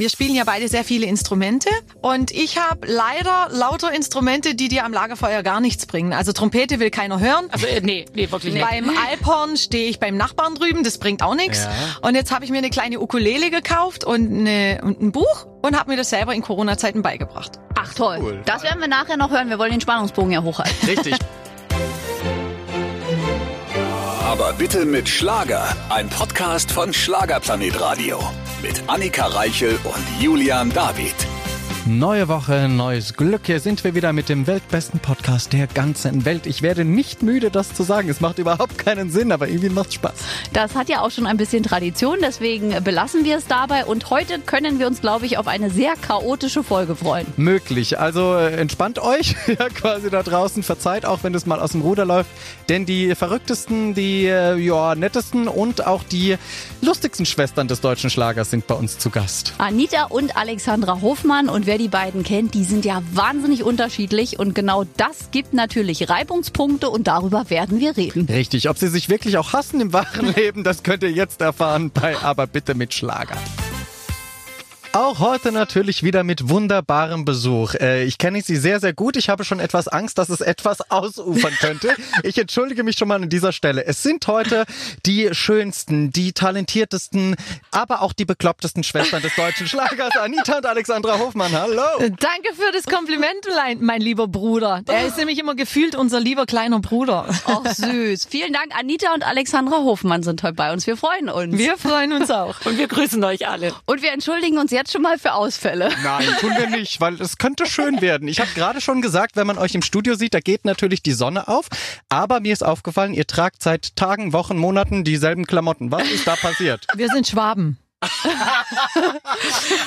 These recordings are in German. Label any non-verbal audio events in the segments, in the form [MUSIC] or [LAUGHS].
Wir spielen ja beide sehr viele Instrumente und ich habe leider lauter Instrumente, die dir am Lagerfeuer gar nichts bringen. Also Trompete will keiner hören. Also äh, nee, nee, wirklich nicht. Beim Alphorn stehe ich beim Nachbarn drüben, das bringt auch nichts. Ja. Und jetzt habe ich mir eine kleine Ukulele gekauft und, eine, und ein Buch und habe mir das selber in Corona-Zeiten beigebracht. Ach toll. Cool. Das werden wir nachher noch hören. Wir wollen den Spannungsbogen ja hochhalten. Richtig. Aber bitte mit Schlager. Ein Podcast von Schlagerplanet Radio. Mit Annika Reichel und Julian David. Neue Woche, neues Glück. Hier sind wir wieder mit dem weltbesten Podcast der ganzen Welt. Ich werde nicht müde, das zu sagen. Es macht überhaupt keinen Sinn, aber irgendwie macht's Spaß. Das hat ja auch schon ein bisschen Tradition, deswegen belassen wir es dabei. Und heute können wir uns, glaube ich, auf eine sehr chaotische Folge freuen. Möglich. Also äh, entspannt euch, [LAUGHS] ja, quasi da draußen. Verzeiht auch, wenn es mal aus dem Ruder läuft. Denn die verrücktesten, die äh, ja, nettesten und auch die lustigsten Schwestern des deutschen Schlagers sind bei uns zu Gast. Anita und Alexandra Hofmann und wer die beiden kennt, die sind ja wahnsinnig unterschiedlich und genau das gibt natürlich Reibungspunkte und darüber werden wir reden. Richtig, ob sie sich wirklich auch hassen im wahren [LAUGHS] Leben, das könnt ihr jetzt erfahren bei Aber bitte mit Schlager. Auch heute natürlich wieder mit wunderbarem Besuch. Äh, ich kenne sie sehr, sehr gut. Ich habe schon etwas Angst, dass es etwas [LAUGHS] ausufern könnte. Ich entschuldige mich schon mal an dieser Stelle. Es sind heute die schönsten, die talentiertesten, aber auch die beklopptesten Schwestern des deutschen Schlagers, Anita und Alexandra Hofmann. Hallo. Danke für das Kompliment, mein- lieber Bruder. Er ist nämlich immer gefühlt unser lieber kleiner Bruder. Oh, süß. Vielen Dank, Anita und Alexandra Hofmann sind heute bei uns. Wir freuen uns. Wir freuen uns auch. Und wir grüßen euch alle. und wir entschuldigen uns jetzt schon mal für Ausfälle. Nein, tun wir nicht, weil es könnte schön werden. Ich habe gerade schon gesagt, wenn man euch im Studio sieht, da geht natürlich die Sonne auf. Aber mir ist aufgefallen, ihr tragt seit Tagen, Wochen, Monaten dieselben Klamotten. Was ist da passiert? Wir sind Schwaben.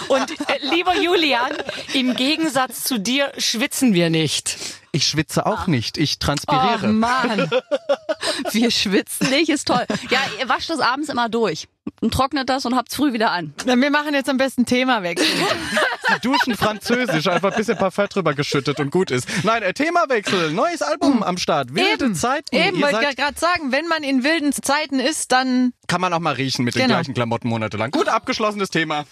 Und äh, lieber Julian, im Gegensatz zu dir schwitzen wir nicht. Ich schwitze auch nicht, ich Oh transpiriere. Mann. [LAUGHS] Wir schwitzen nicht, ist toll. Ja, ihr wascht das abends immer durch und trocknet das und habt's früh wieder an. Wir machen jetzt am besten Themawechsel. [LAUGHS] Sie duschen französisch, einfach ein bisschen Parfum drüber geschüttet und gut ist. Nein, äh, Themawechsel, neues Album am Start, wilde Eben. Zeiten. Eben, Ihr wollte ich gerade sagen, wenn man in wilden Zeiten ist, dann kann man auch mal riechen mit den Genau. gleichen Klamotten monatelang. Gut, abgeschlossenes Thema.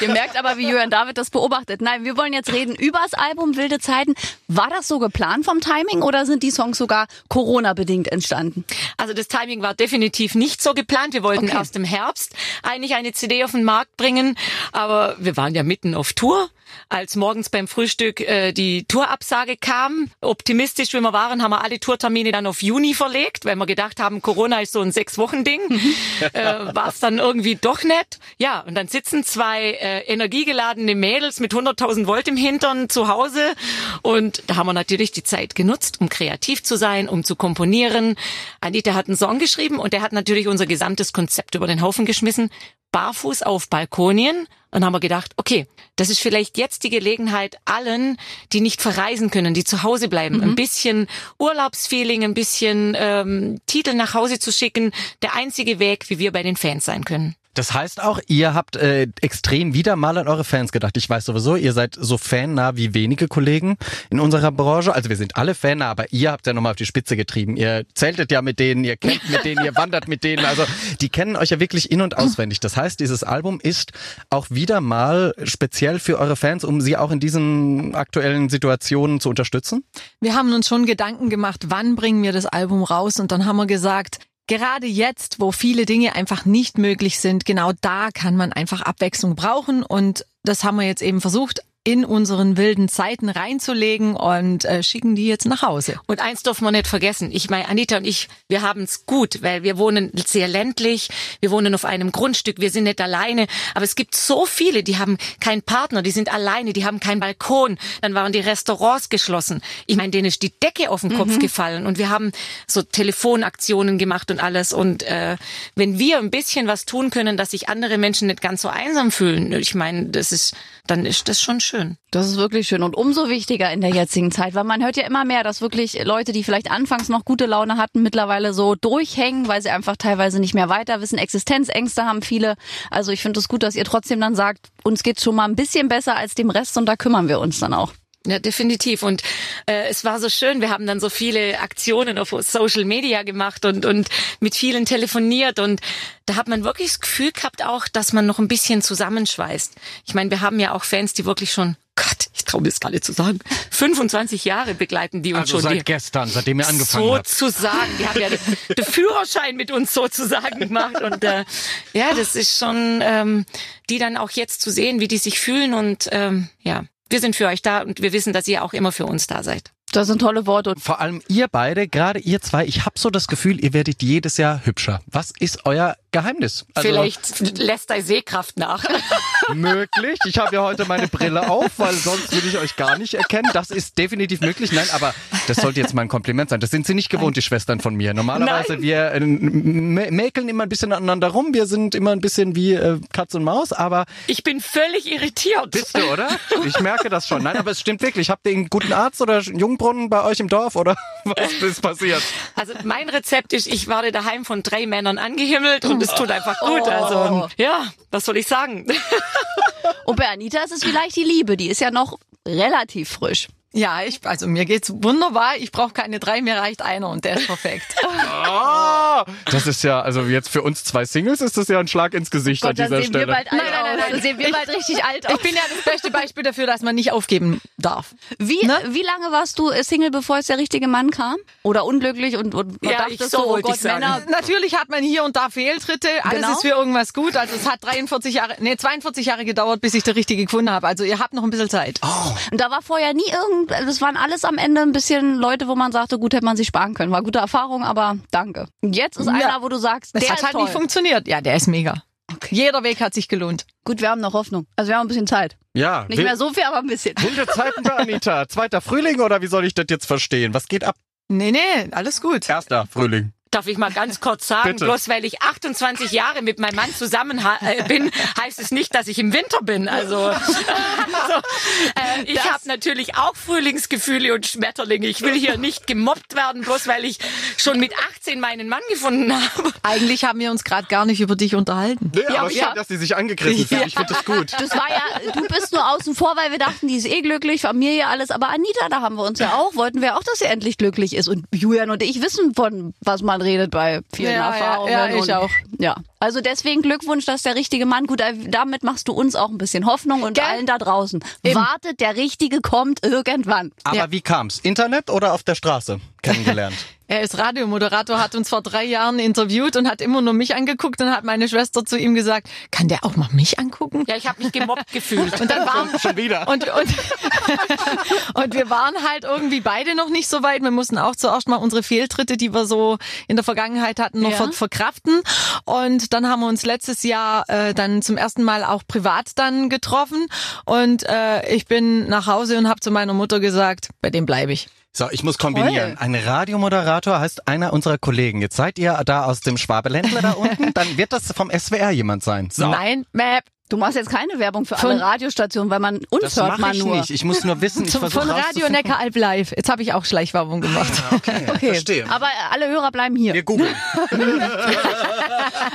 Ihr merkt aber, wie Jürgen David das beobachtet. Nein, wir wollen jetzt reden über das Album Wilde Zeiten. War das so geplant vom Timing oder sind die Songs sogar Corona-bedingt entstanden? Also das Timing war definitiv nicht so geplant. Wir wollten Okay. erst im Herbst eigentlich eine CD auf den Markt bringen, aber wir waren ja mitten auf Tour. Als morgens beim Frühstück äh, die Tourabsage kam, optimistisch wie wir waren, haben wir alle Tourtermine dann auf Juni verlegt, weil wir gedacht haben, Corona ist so ein Sechs-Wochen-Ding. [LAUGHS] äh, war es dann irgendwie doch nicht. Ja, und dann sitzen zwei äh, energiegeladene Mädels mit 100.000 Volt im Hintern zu Hause und da haben wir natürlich die Zeit genutzt, um kreativ zu sein, um zu komponieren. Anita hat einen Song geschrieben und der hat natürlich unser gesamtes Konzept über den Haufen geschmissen. Barfuß auf Balkonien und haben wir gedacht, okay, das ist vielleicht jetzt die Gelegenheit allen, die nicht verreisen können, die zu Hause bleiben, ein bisschen Urlaubsfeeling, ein bisschen ähm, Titel nach Hause zu schicken, der einzige Weg, wie wir bei den Fans sein können. Das heißt auch, ihr habt äh, extrem wieder mal an eure Fans gedacht. Ich weiß sowieso, ihr seid so fannah wie wenige Kollegen in unserer Branche. Also wir sind alle fannah, aber ihr habt ja nochmal auf die Spitze getrieben. Ihr zeltet ja mit denen, ihr campt mit denen, ihr wandert mit denen. Also die kennen euch ja wirklich in- und auswendig. Das heißt, dieses Album ist auch wieder mal speziell für eure Fans, um sie auch in diesen aktuellen Situationen zu unterstützen. Wir haben uns schon Gedanken gemacht, wann bringen wir das Album raus und dann haben wir gesagt, gerade jetzt, wo viele Dinge einfach nicht möglich sind, genau da kann man einfach Abwechslung brauchen. Und das haben wir jetzt eben versucht in unseren wilden Zeiten reinzulegen und äh, schicken die jetzt nach Hause. Und eins dürfen wir nicht vergessen. Ich meine, Anita und ich, wir haben es gut, weil wir wohnen sehr ländlich, wir wohnen auf einem Grundstück, wir sind nicht alleine. Aber es gibt so viele, die haben keinen Partner, die sind alleine, die haben keinen Balkon. Dann waren die Restaurants geschlossen. Ich meine, denen ist die Decke auf den Kopf gefallen. Und wir haben so Telefonaktionen gemacht und alles. Und äh, wenn wir ein bisschen was tun können, dass sich andere Menschen nicht ganz so einsam fühlen, ich meine, das ist, dann ist das schon schön. Das ist wirklich schön und umso wichtiger in der jetzigen Zeit, weil man hört ja immer mehr, dass wirklich Leute, die vielleicht anfangs noch gute Laune hatten, mittlerweile so durchhängen, weil sie einfach teilweise nicht mehr weiter wissen. Existenzängste haben viele. Also ich finde es gut, dass ihr trotzdem dann sagt, uns geht's schon mal ein bisschen besser als dem Rest und da kümmern wir uns dann auch. Ja, definitiv. Und äh, es war so schön. Wir haben dann so viele Aktionen auf Social Media gemacht und, und mit vielen telefoniert. Und da hat man wirklich das Gefühl gehabt auch, dass man noch ein bisschen zusammenschweißt. Ich meine, wir haben ja auch Fans, die wirklich schon Gott, ich traue mir das gar nicht zu sagen. 25 Jahre begleiten die uns Also schon. seit die, gestern, seitdem ihr angefangen habt. sozusagen. Die haben ja den, [LAUGHS] den Führerschein mit uns sozusagen gemacht. Und äh, ja, das ist schon, ähm, die dann auch jetzt zu sehen, wie die sich fühlen. Und ähm, ja, wir sind für euch da und wir wissen, dass ihr auch immer für uns da seid. Das sind tolle Worte. Und Vor allem ihr beide, gerade ihr zwei, ich habe so das Gefühl, ihr werdet jedes Jahr hübscher. Was ist euer Geheimnis? Also, Vielleicht lässt deine Sehkraft nach. [LAUGHS] möglich. Ich habe ja heute meine Brille auf, weil sonst würde ich euch gar nicht erkennen. Das ist definitiv möglich. Nein, aber das sollte jetzt mal ein Kompliment sein. Das sind sie nicht gewohnt, die Schwestern von mir. Normalerweise, Nein. wir äh, mä- mäkeln immer ein bisschen aneinander rum. Wir sind immer ein bisschen wie äh, Katz und Maus, aber Ich bin völlig irritiert. bist du, oder? Ich merke das schon. Nein, aber es stimmt wirklich. Habt ihr einen guten Arzt oder einen Jungbrunnen bei euch im Dorf oder [LAUGHS] was ist passiert? Also mein Rezept ist, ich werde daheim von drei Männern angehimmelt und es tut einfach gut. Also ja, was soll ich sagen? Und bei Anita ist es vielleicht die Liebe, die ist ja noch relativ frisch. Ja, ich, also mir geht's wunderbar. Ich brauche keine drei, mir reicht einer und der ist perfekt. [LAUGHS] Ah, das ist ja, also jetzt für uns zwei Singles ist das ja ein Schlag ins Gesicht an da dieser sehen Stelle. wir bald alt Nein, nein, nein, nein. Da sehen wir bald richtig alt aus. Ich bin ja das beste Beispiel dafür, dass man nicht aufgeben darf. Wie, Ne? wie lange warst du Single, bevor es der richtige Mann kam? Oder unglücklich und, und Ja, dachtest ich- so so, oh Gott. Männer. Natürlich hat man hier und da Fehltritte. Alles Genau. ist für irgendwas gut. Also es hat 43 Jahre, nee, 42 Jahre gedauert, bis ich der richtige gefunden habe. Also ihr habt noch ein bisschen Zeit. Und da war vorher nie irgend, also das waren alles am Ende ein bisschen Leute, wo man sagte, gut, hätte man sich sparen können. War gute Erfahrung, aber danke. Und jetzt ist Ja. einer, wo du sagst, Es der hat ist halt toll. nicht funktioniert. Ja, der ist mega. Jeder Weg hat sich gelohnt. Gut, wir haben noch Hoffnung. Also wir haben ein bisschen Zeit. Ja, Nicht mehr so viel, aber ein bisschen. wilde Zeiten bei [LAUGHS] Anita. Zweiter Frühling oder wie soll ich das jetzt verstehen? Was geht ab? Nee, nee, alles gut. Erster Frühling. Darf ich mal ganz kurz sagen, Bitte. bloß weil ich 28 Jahre mit meinem Mann zusammen äh, bin, heißt es nicht, dass ich im Winter bin. Also, [LAUGHS] also äh, ich habe natürlich auch Frühlingsgefühle und Schmetterlinge. Ich will hier nicht gemobbt werden, bloß weil ich schon mit 18 meinen Mann gefunden habe. Eigentlich haben wir uns gerade gar nicht über dich unterhalten. Nee, Ja, aber ja. schön, dass sie sich angegriffen fühlt. Ich finde das gut. Das war ja, du bist nur außen vor, weil wir dachten, die ist eh glücklich, Familie, alles. Aber Anita, da haben wir uns ja auch, wollten wir auch, dass sie endlich glücklich ist. Und Julian und ich wissen von, was man redet bei vielen Ja, ja, Erfahrungen. ja, ich und, auch. Ja. Also deswegen Glückwunsch, dass der richtige Mann, gut, äh, damit machst du uns auch ein bisschen Hoffnung und Gell? allen da draußen. Wartet, der Richtige kommt irgendwann. Aber Ja. wie kam's? Internet oder auf der Straße kennengelernt? [LAUGHS] Er ist Radiomoderator, hat uns vor drei Jahren interviewt und hat immer nur mich angeguckt und hat meine Schwester zu ihm gesagt, kann der auch mal mich angucken? Ja, ich habe mich gemobbt [LAUGHS] gefühlt. Und dann waren Schon wieder. und, und, [LAUGHS] und wir waren halt irgendwie beide noch nicht so weit. Wir mussten auch zuerst mal unsere Fehltritte, die wir so in der Vergangenheit hatten, noch Ja. ver verkraften. Und dann haben wir uns letztes Jahr äh, dann zum ersten Mal auch privat dann getroffen. Und äh, ich bin nach Hause und habe zu meiner Mutter gesagt, bei dem bleibe ich. So, ich muss kombinieren. Ein Radiomoderator heißt einer unserer Kollegen. Jetzt seid ihr da aus dem Schwabeländler da unten, [LAUGHS] dann wird das vom SWR jemand sein. So. Nein, Map. Du machst jetzt keine Werbung für Von- alle Radiostationen, weil man uns Das hört mache man ich nur. nicht. Ich muss nur wissen, ich Zum, von Radio rauszufinden. Neckaralb live. Jetzt habe ich auch Schleichwerbung gemacht. [LAUGHS] Okay, verstehe. Aber alle Hörer bleiben hier. Wir googeln. [LAUGHS]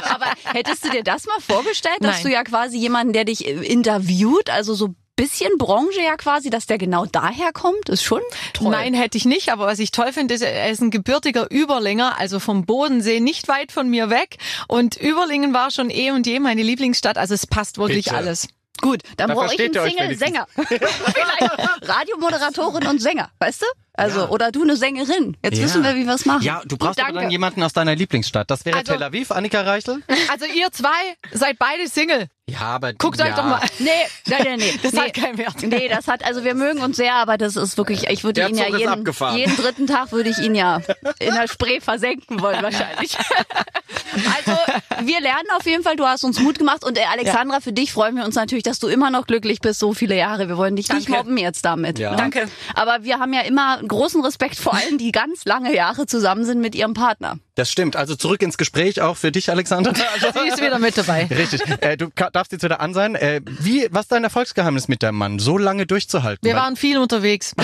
Aber hättest du dir das mal vorgestellt, dass Nein. du ja quasi jemanden, der dich interviewt, also so bisschen Branche ja quasi, dass der genau daher kommt, ist schon toll. Nein, hätte ich nicht. Aber was ich toll finde, ist, er ist ein gebürtiger Überlinger, also vom Bodensee nicht weit von mir weg. Und Überlingen war schon eh und je meine Lieblingsstadt. Also es passt wirklich Bitte. alles. Gut, dann Da brauche ich einen Single-Sänger. [LAUGHS] Vielleicht Radiomoderatorin und Sänger, weißt du? Also, Ja. oder du eine Sängerin. Jetzt Ja. wissen wir, wie wir es machen. Ja, du Gut, brauchst aber danke. dann jemanden aus deiner Lieblingsstadt. Das wäre Also- Tel Aviv, Annika Reichel? Also ihr zwei seid beide Single. Ja, aber Guckt ja. euch doch mal. [LAUGHS] Nee, nein, nein, nee. Das nee. hat keinen Wert. Nee, das hat, also wir mögen uns sehr, aber das ist wirklich, ich würde ihn ja jeden, jeden dritten Tag würde ich ihn ja in der Spree [LAUGHS] versenken wollen wahrscheinlich. [LAUGHS] Also wir lernen auf jeden Fall, du hast uns Mut gemacht und äh, Alexandra, für dich freuen wir uns natürlich, dass du immer noch glücklich bist, so viele Jahre. Wir wollen dich nicht Danke. mobben jetzt damit. Ja. ne? Danke. Aber wir haben ja immer großen Respekt vor allen, die ganz lange Jahre zusammen sind mit ihrem Partner. Das stimmt. Also zurück ins Gespräch auch für dich, Alexander. [LAUGHS] Sie ist wieder mit dabei. Richtig. Äh, du darfst jetzt wieder an sein. Äh, wie, was ist dein Erfolgsgeheimnis mit deinem Mann, so lange durchzuhalten? Wir waren viel unterwegs. [LAUGHS]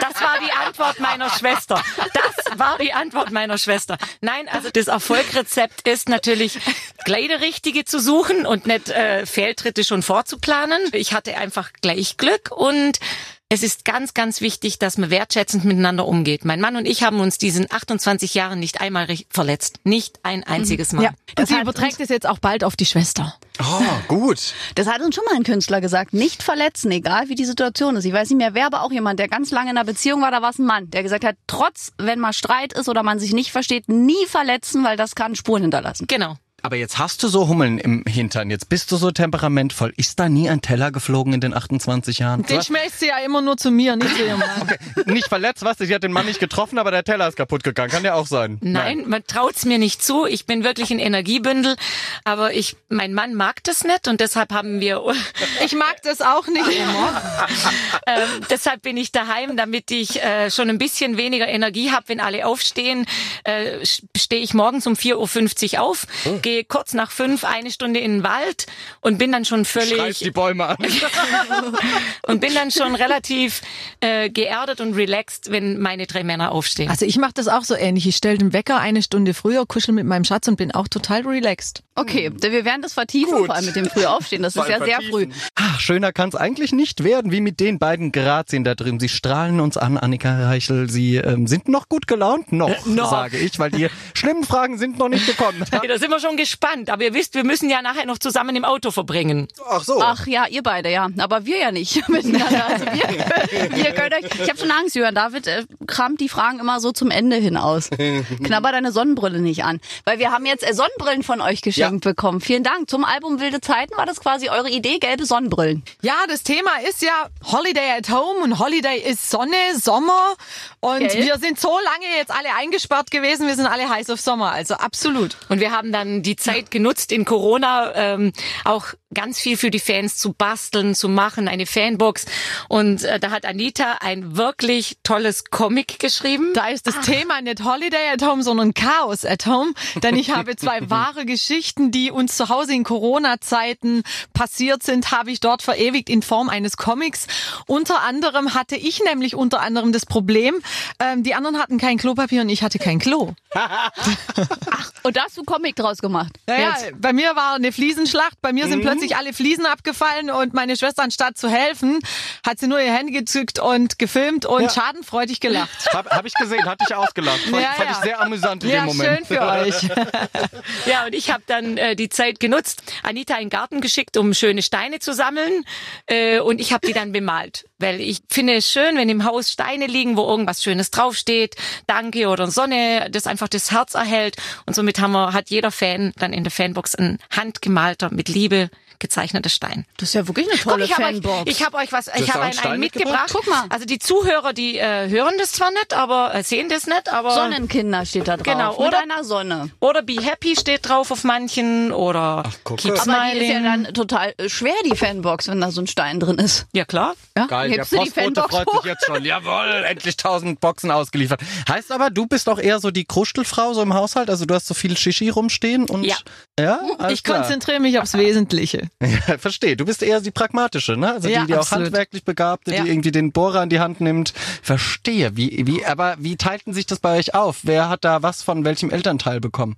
Das war die Antwort meiner Schwester. Das war die Antwort meiner Schwester. Nein, also das Erfolgrezept ist natürlich gleich der Richtige zu suchen und nicht äh, Fehltritte schon vorzuplanen. Ich hatte einfach gleich Glück und Es ist ganz, ganz wichtig, dass man wertschätzend miteinander umgeht. Mein Mann und ich haben uns diesen 28 Jahren nicht einmal verletzt. Nicht ein einziges Mal. Ja. Und Das sie überträgt es jetzt auch bald auf die Schwester. Oh, gut. Das hat uns schon mal ein Künstler gesagt. Nicht verletzen, egal wie die Situation ist. Ich weiß nicht mehr, wer aber auch jemand, der ganz lange in einer Beziehung war, da war es ein Mann, der gesagt hat, trotz, wenn mal Streit ist oder man sich nicht versteht, nie verletzen, weil das kann Spuren hinterlassen. Genau. Aber jetzt hast du so Hummeln im Hintern. Jetzt bist du so temperamentvoll. Ist da nie ein Teller geflogen in den 28 Jahren? Den schmeißt sie ja immer nur zu mir, nicht zu ihrem Mann. [LAUGHS] nicht verletzt, was? Sie hat den Mann nicht getroffen, aber der Teller ist kaputt gegangen. Kann ja auch sein. Nein, man traut's mir nicht zu. Ich bin wirklich ein Energiebündel, aber ich, mein Mann mag das nicht und deshalb haben wir, [LAUGHS] Ich mag das auch nicht immer. [LAUGHS] ähm, deshalb bin ich daheim, damit ich äh, schon ein bisschen weniger Energie habe, wenn alle aufstehen. Äh, stehe ich morgens um 4.50 Uhr auf, gehe kurz nach fünf eine Stunde in den Wald und bin dann schon Schreib völlig die Bäume an. [LAUGHS] und bin dann schon relativ äh, geerdet und relaxed, wenn meine drei Männer aufstehen. Also ich mache das auch so ähnlich. Ich stelle den Wecker eine Stunde früher, kuschel mit meinem Schatz und bin auch total relaxed. Okay, wir werden das vertiefen, Gut. vor allem mit dem Frühaufstehen. Das ist ja sehr früh. Ach, schöner kann es eigentlich nicht werden, wie mit den beiden Grazien da drin. Sie strahlen uns an, Annika Reichel. Sie ähm, sind noch gut gelaunt, noch, noch. sage ich, weil die schlimmen Fragen sind noch nicht gekommen. [LAUGHS] da sind wir schon gespannt. Aber ihr wisst, wir müssen ja nachher noch zusammen im Auto verbringen. Ach so. Ach ja, ihr beide, ja. Aber wir ja nicht [LAUGHS] miteinander. Also wir, [LAUGHS] wir euch, ich habe schon Angst, Jörn. David äh, kramt die Fragen immer so zum Ende hin aus. [LAUGHS] Knabber deine Sonnenbrille nicht an. Weil wir haben jetzt äh, Sonnenbrillen von euch geschenkt bekommen. Vielen Dank. Zum Album Wilde Zeiten war das quasi eure Idee, gelbe Sonnenbrillen. Ja, das Thema ist ja Holiday at Home und Holiday ist Sonne, Sommer und Gelb. wir sind so lange jetzt alle eingesperrt gewesen, wir sind alle heiß auf Sommer, also absolut. Und wir haben dann die Zeit genutzt in Corona ähm, auch ganz viel für die Fans zu basteln, zu machen, eine Fanbox. Und äh, da hat Anita ein wirklich tolles Comic geschrieben. Da ist das Thema nicht Holiday at Home, sondern Chaos at Home, denn ich habe zwei [LAUGHS] wahre Geschichten, die uns zu Hause in Corona-Zeiten passiert sind, habe ich dort verewigt in Form eines Comics. Unter anderem hatte ich nämlich unter anderem das Problem, ähm, die anderen hatten kein Klopapier und ich hatte kein Klo. Und da hast du einen Comic draus gemacht. Naja, Jetzt. bei mir war eine Fliesenschlacht, bei mir sind Mhm. plötzlich alle Fliesen abgefallen und meine Schwester anstatt zu helfen, hat sie nur ihr Handy gezückt und gefilmt und Ja. schadenfreudig gelacht. [LAUGHS] Hab, hab ich gesehen, hatte ich ausgelacht. Fand, Ja, fand ja. ich sehr amüsant in Ja, dem Moment. schön für euch. [LAUGHS] [LAUGHS] Ja, und ich habe dann äh, die Zeit genutzt, Anita in den Garten geschickt, um schöne Steine zu sammeln. Äh, und ich habe die dann bemalt. Weil ich finde es schön, wenn im Haus Steine liegen, wo irgendwas Schönes draufsteht, Danke oder Sonne, das einfach das Herz erhält. Und somit haben wir, hat jeder Fan dann in der Fanbox ein handgemalter, mit Liebe gezeichneter Stein. Das ist ja wirklich eine Guck, tolle ich habe Fanbox. euch, ich hab euch was, ich habe einen einen, mitgebracht? mitgebracht. Guck mal. Also die Zuhörer, die äh, hören das zwar nicht, aber äh, sehen das nicht, aber Sonnenkinder steht da drauf. Genau, Mit oder- einer Sonne. oder Be Happy steht drauf auf manchen oder gucke. Keep Aber die ist ja Smiling. dann total äh, schwer, die Fanbox, wenn da so ein Stein drin ist. ja klar. Ja? Geil, der Hebst die Postbote freut hoch? sich jetzt schon. Jawohl, endlich tausend Boxen ausgeliefert. Heißt aber, du bist auch eher so die Kruschelfrau so im Haushalt? Also du hast so viel Shishi rumstehen und... Ja. Ja, Ich klar. konzentriere mich aufs Wesentliche. [LAUGHS] Ja, verstehe. Du bist eher die pragmatische, ne? Also Ja, die, die auch handwerklich Begabte, Ja. die irgendwie den Bohrer in die Hand nimmt. Verstehe. Wie, wie, aber wie teilten sich das bei euch auf? Wer hat da was von welchem Elternteil bekommen?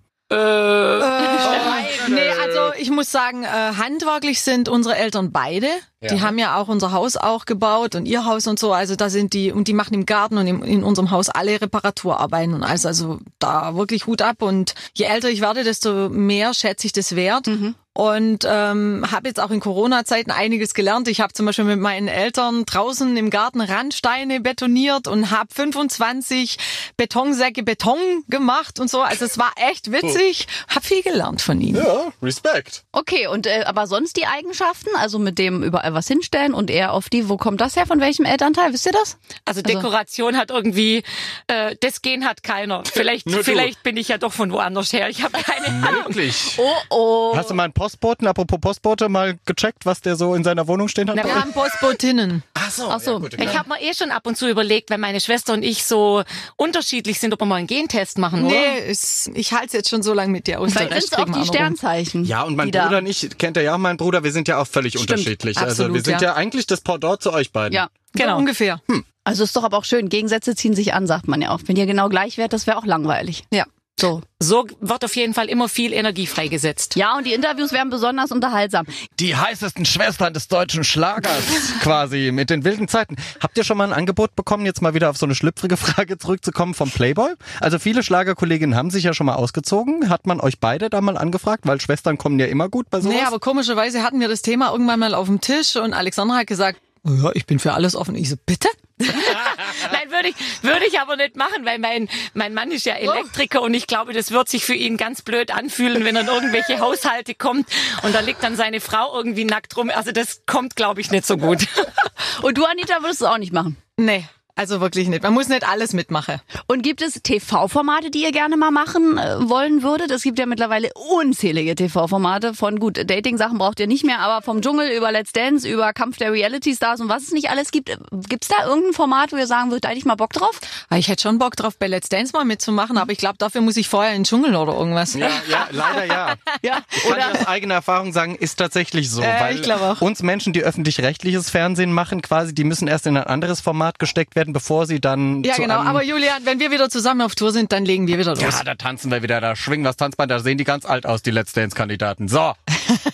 Nee, also ich muss sagen, äh, handwerklich sind unsere Eltern beide. Die haben ja auch unser Haus auch gebaut und ihr Haus und so. Also da sind die, und die machen im Garten und im, in unserem Haus alle Reparaturarbeiten und alles. Also da wirklich Hut ab. Und je älter ich werde, desto mehr schätze ich das wert. Und ähm, habe jetzt auch in Corona-Zeiten einiges gelernt. Ich habe zum Beispiel mit meinen Eltern draußen im Garten Randsteine betoniert und habe 25 Betonsäcke Beton gemacht und so. Also es war echt witzig. Hab viel gelernt von ihnen. Ja, Respekt. Okay, und äh, aber sonst die Eigenschaften, also mit dem überall was hinstellen und eher auf die, wo kommt das her, von welchem Elternteil, wisst ihr das? Also Dekoration hat irgendwie, äh, das Gen hat keiner. Vielleicht, vielleicht bin ich ja doch von woanders her. Ich habe keine Ahnung. Wirklich. Oh, oh. Hast du mal einen Postboten, apropos Postbote, mal gecheckt, was der so in seiner Wohnung stehen hat? Na, wir haben Postbotinnen. Ach so. Ach so. Ja, gut, Ich habe mir eh schon ab und zu überlegt, wenn meine Schwester und ich so unterschiedlich sind, ob wir mal einen Gentest machen, oder? Nee, ist, ich halte es jetzt schon so lange mit dir aus. Vielleicht sind es auch die Sternzeichen. Ja, und mein Bruder und ich, kennt er ja auch meinen Bruder, wir sind ja auch völlig unterschiedlich. also absolut, wir sind ja. ja. eigentlich das Pendant zu euch beiden. Ja. Genau. Genau. ungefähr. Also ist doch aber auch schön. Gegensätze ziehen sich an, sagt man ja auch. Wenn ihr genau gleich wärt, das wäre auch langweilig. Ja. So. So wird auf jeden Fall immer viel Energie freigesetzt. Ja, und die Interviews werden besonders unterhaltsam. Die heißesten Schwestern des deutschen Schlagers [LAUGHS] quasi mit den wilden Zeiten. Habt ihr schon mal ein Angebot bekommen, jetzt mal wieder auf so eine schlüpfrige Frage zurückzukommen vom Playboy? Also viele Schlagerkolleginnen haben sich ja schon mal ausgezogen. Hat man euch beide da mal angefragt? Weil Schwestern kommen ja immer gut bei sowas. Nee, aber komischerweise hatten wir das Thema irgendwann mal auf dem Tisch und Alexandra hat gesagt, ja, ich bin für alles offen. Ich so, bitte? [LAUGHS] Nein, würde ich, würde ich aber nicht machen, weil mein, mein Mann ist ja Elektriker und ich glaube, das wird sich für ihn ganz blöd anfühlen, wenn er in irgendwelche Haushalte kommt und da liegt dann seine Frau irgendwie nackt rum. Also das kommt, glaube ich, nicht so gut. [LAUGHS] Und du, Anita, würdest es auch nicht machen? Nee, also wirklich nicht. Man muss nicht alles mitmachen. Und gibt es TV-Formate, die ihr gerne mal machen äh, wollen würdet? Es gibt ja mittlerweile unzählige TV-Formate von gut, Dating-Sachen braucht ihr nicht mehr, aber vom Dschungel über Let's Dance, über Kampf der Reality-Stars und was es nicht alles gibt. Gibt's da irgendein Format, wo ihr sagen würdet, eigentlich mal Bock drauf? Ich hätte schon Bock drauf, bei Let's Dance mal mitzumachen, aber ich glaube, dafür muss ich vorher in den Dschungel oder irgendwas. Ja, ja, leider ja. [LAUGHS] Ja. Ich kann dir aus eigener Erfahrung sagen, ist tatsächlich so. Äh, weil ich glaube auch. uns Menschen, die öffentlich-rechtliches Fernsehen machen, quasi, die müssen erst in ein anderes Format gesteckt werden, bevor sie dann Ja, zu genau. einem Aber Julian, wenn wir wieder zusammen auf Tour sind, dann legen wir wieder los. ja, da tanzen wir wieder, da schwingen das Tanzband, da sehen die ganz alt aus, die Let's Dance-Kandidaten. So.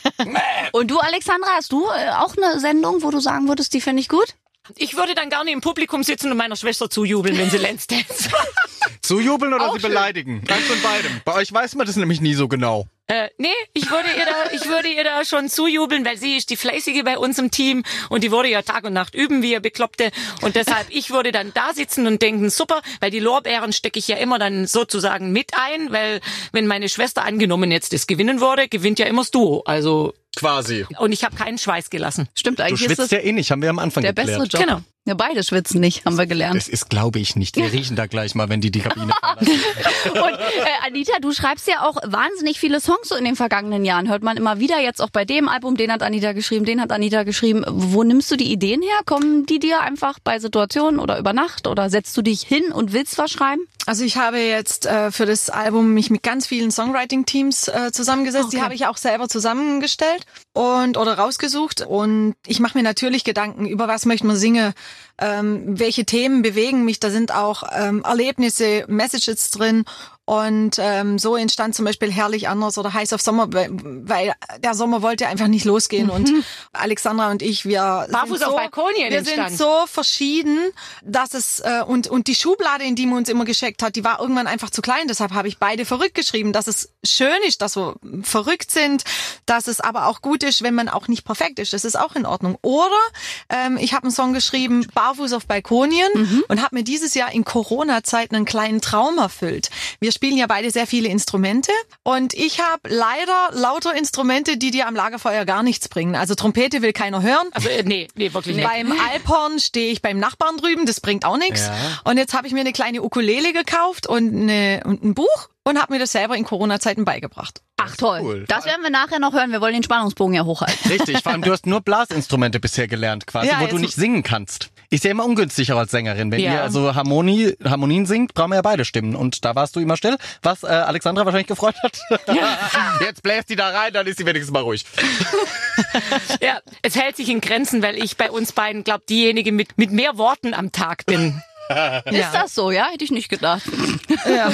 [LAUGHS] Und du, Alexandra, hast du äh, auch eine Sendung, wo du sagen würdest, die finde ich gut? Ich würde dann gerne im Publikum sitzen und meiner Schwester zujubeln, wenn sie Let's Dance [LAUGHS] Zujubeln oder Auch sie schön. beleidigen? Ganz von beidem. Bei euch weiß man das nämlich nie so genau. Äh, nee, ich würde ihr da, ich würde ihr da schon zujubeln, weil sie ist die Fleißige bei uns im Team und die würde ja Tag und Nacht üben, wie ihr Bekloppte. Und deshalb, ich würde dann da sitzen und denken, super, weil die Lorbeeren stecke ich ja immer dann sozusagen mit ein, weil wenn meine Schwester angenommen jetzt das gewinnen würde, gewinnt ja immer das Duo. Also, Quasi. und ich habe keinen Schweiß gelassen. Stimmt, Du eigentlich ist schwitzt ja eh nicht, haben wir am Anfang der geklärt. bessere Job. Genau. Ja, beide schwitzen nicht, haben wir gelernt. Das ist, glaube ich, nicht. Wir riechen da gleich mal, wenn die die Kabine [LAUGHS] verlassen. Und äh, Anita, du schreibst ja auch wahnsinnig viele Songs so in den vergangenen Jahren. Hört man immer wieder, jetzt auch bei dem Album, den hat Anita geschrieben, den hat Anita geschrieben. Wo nimmst du die Ideen her? Kommen die dir einfach bei Situationen oder über Nacht oder setzt du dich hin und willst was schreiben? Also ich habe jetzt äh, für das Album mich mit ganz vielen Songwriting-Teams äh, zusammengesetzt. Die Okay. habe ich auch selber zusammengestellt und oder rausgesucht. Und ich mache mir natürlich Gedanken, über was möchte man singen, ähm, welche Themen bewegen mich. Da sind auch ähm, Erlebnisse, Messages drin. Und ähm, so entstand zum Beispiel Herrlich anders oder Heiß auf Sommer, weil- der Sommer wollte einfach nicht losgehen. Und Alexandra und ich, wir Barfuß sind auf so, Balkonien wir entstanden. sind so verschieden, dass es äh, und und die Schublade, in die man uns immer geschickt hat, die war irgendwann einfach zu klein. Deshalb habe ich beide verrückt geschrieben, dass es schön ist, dass wir verrückt sind, dass es aber auch gut ist, wenn man auch nicht perfekt ist. Das ist auch in Ordnung. Oder ähm, ich habe einen Song geschrieben, Barfuß auf Balkonien, und habe mir dieses Jahr in Corona-Zeiten einen kleinen Traum erfüllt. Wir spielen ja beide sehr viele Instrumente und ich habe leider lauter Instrumente, die dir am Lagerfeuer gar nichts bringen. Also Trompete will keiner hören. Also, äh, nee, nee, wirklich nicht. Beim Alphorn stehe ich beim Nachbarn drüben, das bringt auch nichts. Ja. Und jetzt habe ich mir eine kleine Ukulele gekauft und, eine, und ein Buch und habe mir das selber in Corona-Zeiten beigebracht. Ach toll. cool. Das werden wir nachher noch hören. Wir wollen den Spannungsbogen ja hochhalten. Richtig, vor allem du hast nur Blasinstrumente bisher gelernt, quasi, Ja, wo du nicht singen kannst. Ist ja immer ungünstiger als Sängerin. Wenn Ja. ihr also Harmonie, Harmonien singt, brauchen wir ja beide Stimmen. Und da warst du immer still, was äh, Alexandra wahrscheinlich gefreut hat. [LAUGHS] Jetzt bläst die da rein, dann ist sie wenigstens mal ruhig. [LAUGHS] Ja, es hält sich in Grenzen, weil ich bei uns beiden, glaub, diejenige mit, mit mehr Worten am Tag bin. [LAUGHS] Ist das so, ja? Hätte ich nicht gedacht. Ja.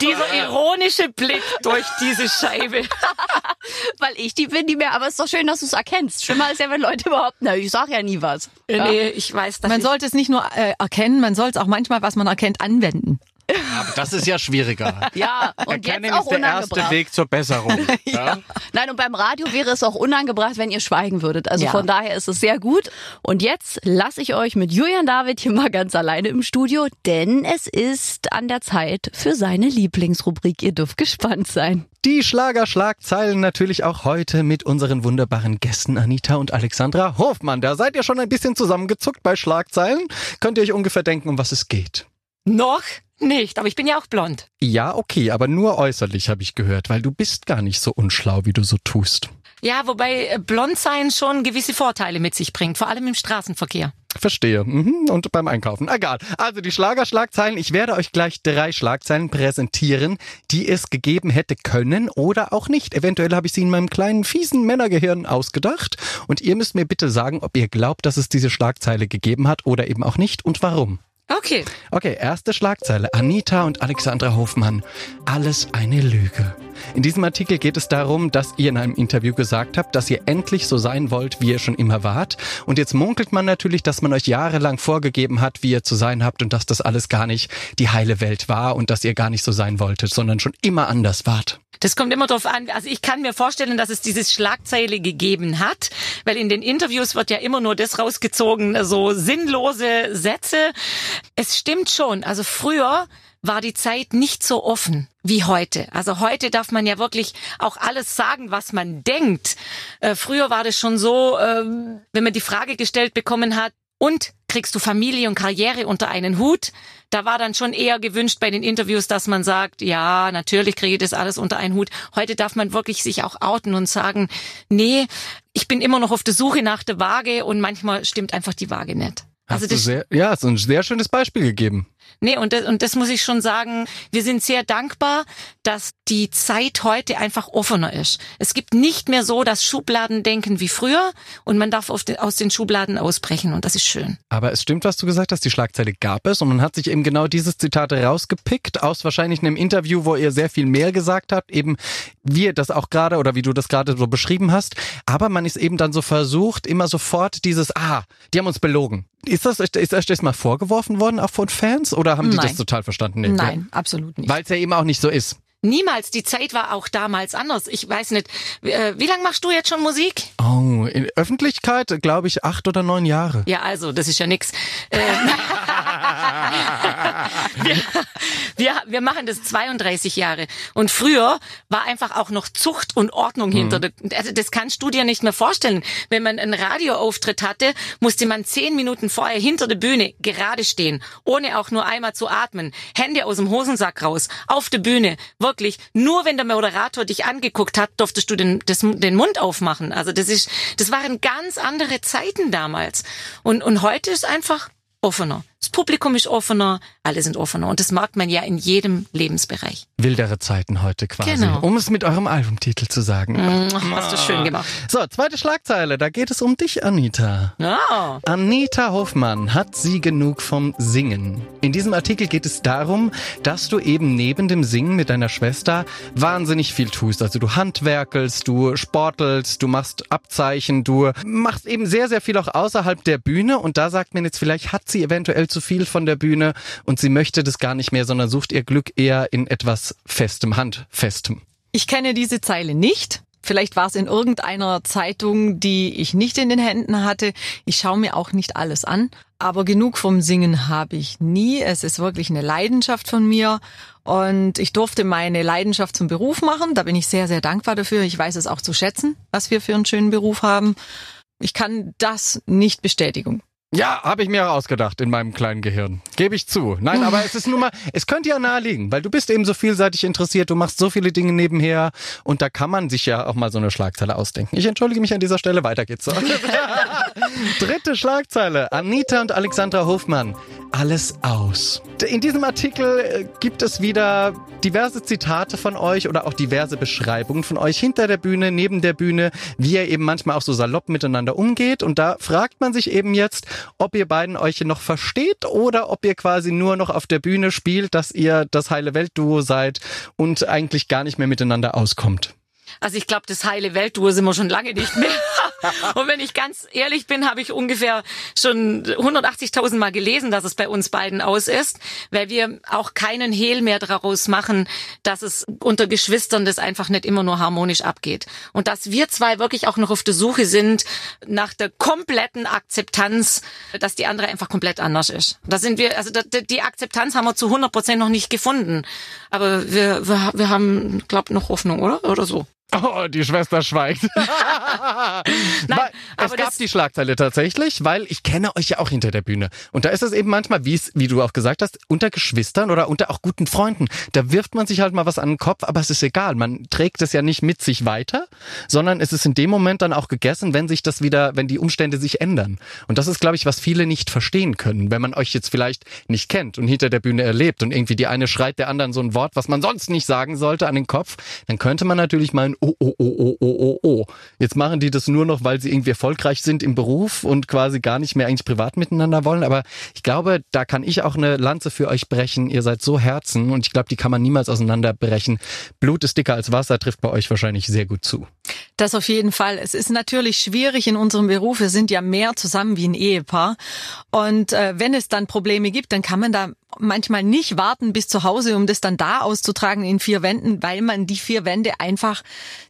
Dieser ironische Blick durch diese Scheibe. [LAUGHS] Weil ich die bin, die mir, aber es ist doch schön, dass du es erkennst. Schlimmer ist ja, wenn Leute behaupten, na, ich sag ja nie was. Äh, Nee, ich weiß, dass Man sollte es nicht nur äh, erkennen, man soll es auch manchmal, was man erkennt, anwenden. Aber das ist ja schwieriger. [LAUGHS] Ja, und jetzt auch unangebracht. Weg zur Besserung. [LAUGHS] ja. Nein, und beim Radio wäre es auch unangebracht, wenn ihr schweigen würdet. Also Ja. von daher ist es sehr gut. Und jetzt lasse ich euch mit Julian David hier mal ganz alleine im Studio, denn es ist an der Zeit für seine Lieblingsrubrik. Ihr dürft gespannt sein. Die Schlagerschlagzeilen natürlich auch heute mit unseren wunderbaren Gästen Anita und Alexandra Hofmann. Da seid ihr schon ein bisschen zusammengezuckt bei Schlagzeilen. Könnt ihr euch ungefähr denken, um was es geht? noch nicht, aber ich bin ja auch blond. Ja, okay, aber nur äußerlich habe ich gehört, weil du bist gar nicht so unschlau, wie du so tust. Ja, wobei äh, blond sein schon gewisse Vorteile mit sich bringt, vor allem im Straßenverkehr. Verstehe. Mhm. Und beim Einkaufen. Egal. Also die Schlagerschlagzeilen. Ich werde euch gleich drei Schlagzeilen präsentieren, die es gegeben hätte können oder auch nicht. Eventuell habe ich sie in meinem kleinen fiesen Männergehirn ausgedacht. Und ihr müsst mir bitte sagen, ob ihr glaubt, dass es diese Schlagzeile gegeben hat oder eben auch nicht und warum. Okay. Okay, erste Schlagzeile. Anita und Alexandra Hofmann. Alles eine Lüge. In diesem Artikel geht es darum, dass ihr in einem Interview gesagt habt, dass ihr endlich so sein wollt, wie ihr schon immer wart. Und jetzt munkelt man natürlich, dass man euch jahrelang vorgegeben hat, wie ihr zu sein habt und dass das alles gar nicht die heile Welt war und dass ihr gar nicht so sein wolltet, sondern schon immer anders wart. Das kommt immer darauf an. Also ich kann mir vorstellen, dass es dieses Schlagzeile gegeben hat, weil in den Interviews wird ja immer nur das rausgezogen, so sinnlose Sätze. Es stimmt schon. Also früher war die Zeit nicht so offen wie heute. Also heute darf man ja wirklich auch alles sagen, was man denkt. Äh, früher war das schon so, äh, wenn man die Frage gestellt bekommen hat, und kriegst du Familie und Karriere unter einen Hut? Da war dann schon eher gewünscht bei den Interviews, dass man sagt, ja, natürlich kriege ich das alles unter einen Hut. Heute darf man wirklich sich auch outen und sagen, nee, ich bin immer noch auf der Suche nach der Waage und manchmal stimmt einfach die Waage nicht. Hast also das, sehr, ja, ist ein sehr schönes Beispiel gegeben. Nee, und das, und das muss ich schon sagen, wir sind sehr dankbar, dass die Zeit heute einfach offener ist. Es gibt nicht mehr so das Schubladendenken wie früher und man darf den, aus den Schubladen ausbrechen und das ist schön. Aber es stimmt, was du gesagt hast, die Schlagzeile gab es und man hat sich eben genau dieses Zitat rausgepickt aus wahrscheinlich einem Interview, wo ihr sehr viel mehr gesagt habt, eben wie ihr das auch gerade oder wie du das gerade so beschrieben hast. Aber man ist eben dann so versucht, immer sofort dieses, ah, die haben uns belogen. Ist das, ist euch das mal vorgeworfen worden, auch von Fans? Oder haben die Nein. das total verstanden? Nee, Nein, absolut nicht. Weil es ja eben auch nicht so ist. Niemals. Die Zeit war auch damals anders. Ich weiß nicht. Äh, wie lange machst du jetzt schon Musik? Oh, in Öffentlichkeit glaube ich acht oder neun Jahre. Ja, also das ist ja nix. [LAUGHS] Wir, wir, wir machen das 32 Jahre. Und früher war einfach auch noch Zucht und Ordnung mhm. hinter. Der, also das kannst du dir nicht mehr vorstellen. Wenn man einen Radioauftritt hatte, musste man zehn Minuten vorher hinter der Bühne gerade stehen, ohne auch nur einmal zu atmen. Hände aus dem Hosensack raus, auf der Bühne. Wirklich, nur wenn der Moderator dich angeguckt hat, durftest du den, das, den Mund aufmachen. Also das ist, das waren ganz andere Zeiten damals. Und, und heute ist einfach offener. Das Publikum ist offener, alle sind offener und das mag man ja in jedem Lebensbereich. Wildere Zeiten heute quasi, genau. um es mit eurem Albumtitel zu sagen. Mm, hast du schön gemacht. So, zweite Schlagzeile, da geht es um dich, Anita. Ja. Anita Hoffmann hat sie genug vom Singen. In diesem Artikel geht es darum, dass du eben neben dem Singen mit deiner Schwester wahnsinnig viel tust. Also du handwerkelst, du sportelst, du machst Abzeichen, du machst eben sehr, sehr viel auch außerhalb der Bühne und da sagt man jetzt vielleicht, hat sie eventuell zu viel von der Bühne und sie möchte das gar nicht mehr, sondern sucht ihr Glück eher in etwas Festem, Handfestem. Ich kenne diese Zeile nicht. Vielleicht war es in irgendeiner Zeitung, die ich nicht in den Händen hatte. Ich schaue mir auch nicht alles an. Aber genug vom Singen habe ich nie. Es ist wirklich eine Leidenschaft von mir. Und ich durfte meine Leidenschaft zum Beruf machen. Da bin ich sehr, sehr dankbar dafür. Ich weiß es auch zu schätzen, was wir für einen schönen Beruf haben. Ich kann das nicht bestätigen. Ja, habe ich mir ausgedacht in meinem kleinen Gehirn. Gebe ich zu. Nein, aber es ist nun mal, es könnte ja naheliegen, weil du bist eben so vielseitig interessiert, du machst so viele Dinge nebenher und da kann man sich ja auch mal so eine Schlagzeile ausdenken. Ich entschuldige mich an dieser Stelle, weiter geht's. [LAUGHS] Dritte Schlagzeile. Anita und Alexandra Hofmann alles aus. In diesem Artikel äh, gibt es wieder diverse Zitate von euch oder auch diverse Beschreibungen von euch hinter der Bühne, neben der Bühne, wie ihr eben manchmal auch so salopp miteinander umgeht. Und da fragt man sich eben jetzt, ob ihr beiden euch noch versteht oder ob ihr quasi nur noch auf der Bühne spielt, dass ihr das heile Weltduo seid und eigentlich gar nicht mehr miteinander auskommt. Also ich glaube, das heile Weltduo sind wir schon lange nicht mehr. [LAUGHS] Und wenn ich ganz ehrlich bin, habe ich ungefähr schon 180.000 Mal gelesen, dass es bei uns beiden aus ist, weil wir auch keinen Hehl mehr daraus machen, dass es unter Geschwistern das einfach nicht immer nur harmonisch abgeht. Und dass wir zwei wirklich auch noch auf der Suche sind nach der kompletten Akzeptanz, dass die andere einfach komplett anders ist. Da sind wir, also die Akzeptanz haben wir zu 100 Prozent noch nicht gefunden. Aber wir, wir, wir haben, glaube noch Hoffnung, oder? Oder so. Oh, die Schwester schweigt. [LAUGHS] Nein, es gab die Schlagzeile tatsächlich, weil ich kenne euch ja auch hinter der Bühne. Und da ist es eben manchmal, wie es, wie du auch gesagt hast, unter Geschwistern oder unter auch guten Freunden. Da wirft man sich halt mal was an den Kopf, aber es ist egal. Man trägt es ja nicht mit sich weiter, sondern es ist in dem Moment dann auch gegessen, wenn sich das wieder, wenn die Umstände sich ändern. Und das ist, glaube ich, was viele nicht verstehen können. Wenn man euch jetzt vielleicht nicht kennt und hinter der Bühne erlebt und irgendwie die eine schreit der anderen so ein Wort, was man sonst nicht sagen sollte, an den Kopf, dann könnte man natürlich mal oh, oh, oh, oh, oh, oh, oh. Jetzt machen die das nur noch, weil sie irgendwie erfolgreich sind im Beruf und quasi gar nicht mehr eigentlich privat miteinander wollen. Aber ich glaube, da kann ich auch eine Lanze für euch brechen. Ihr seid so Herzen und ich glaube, die kann man niemals auseinanderbrechen. Blut ist dicker als Wasser, trifft bei euch wahrscheinlich sehr gut zu. Das auf jeden Fall. Es ist natürlich schwierig in unserem Beruf. Wir sind ja mehr zusammen wie ein Ehepaar. Und äh, wenn es dann Probleme gibt, dann kann man da manchmal nicht warten bis zu Hause, um das dann da auszutragen in vier Wänden, weil man die vier Wände einfach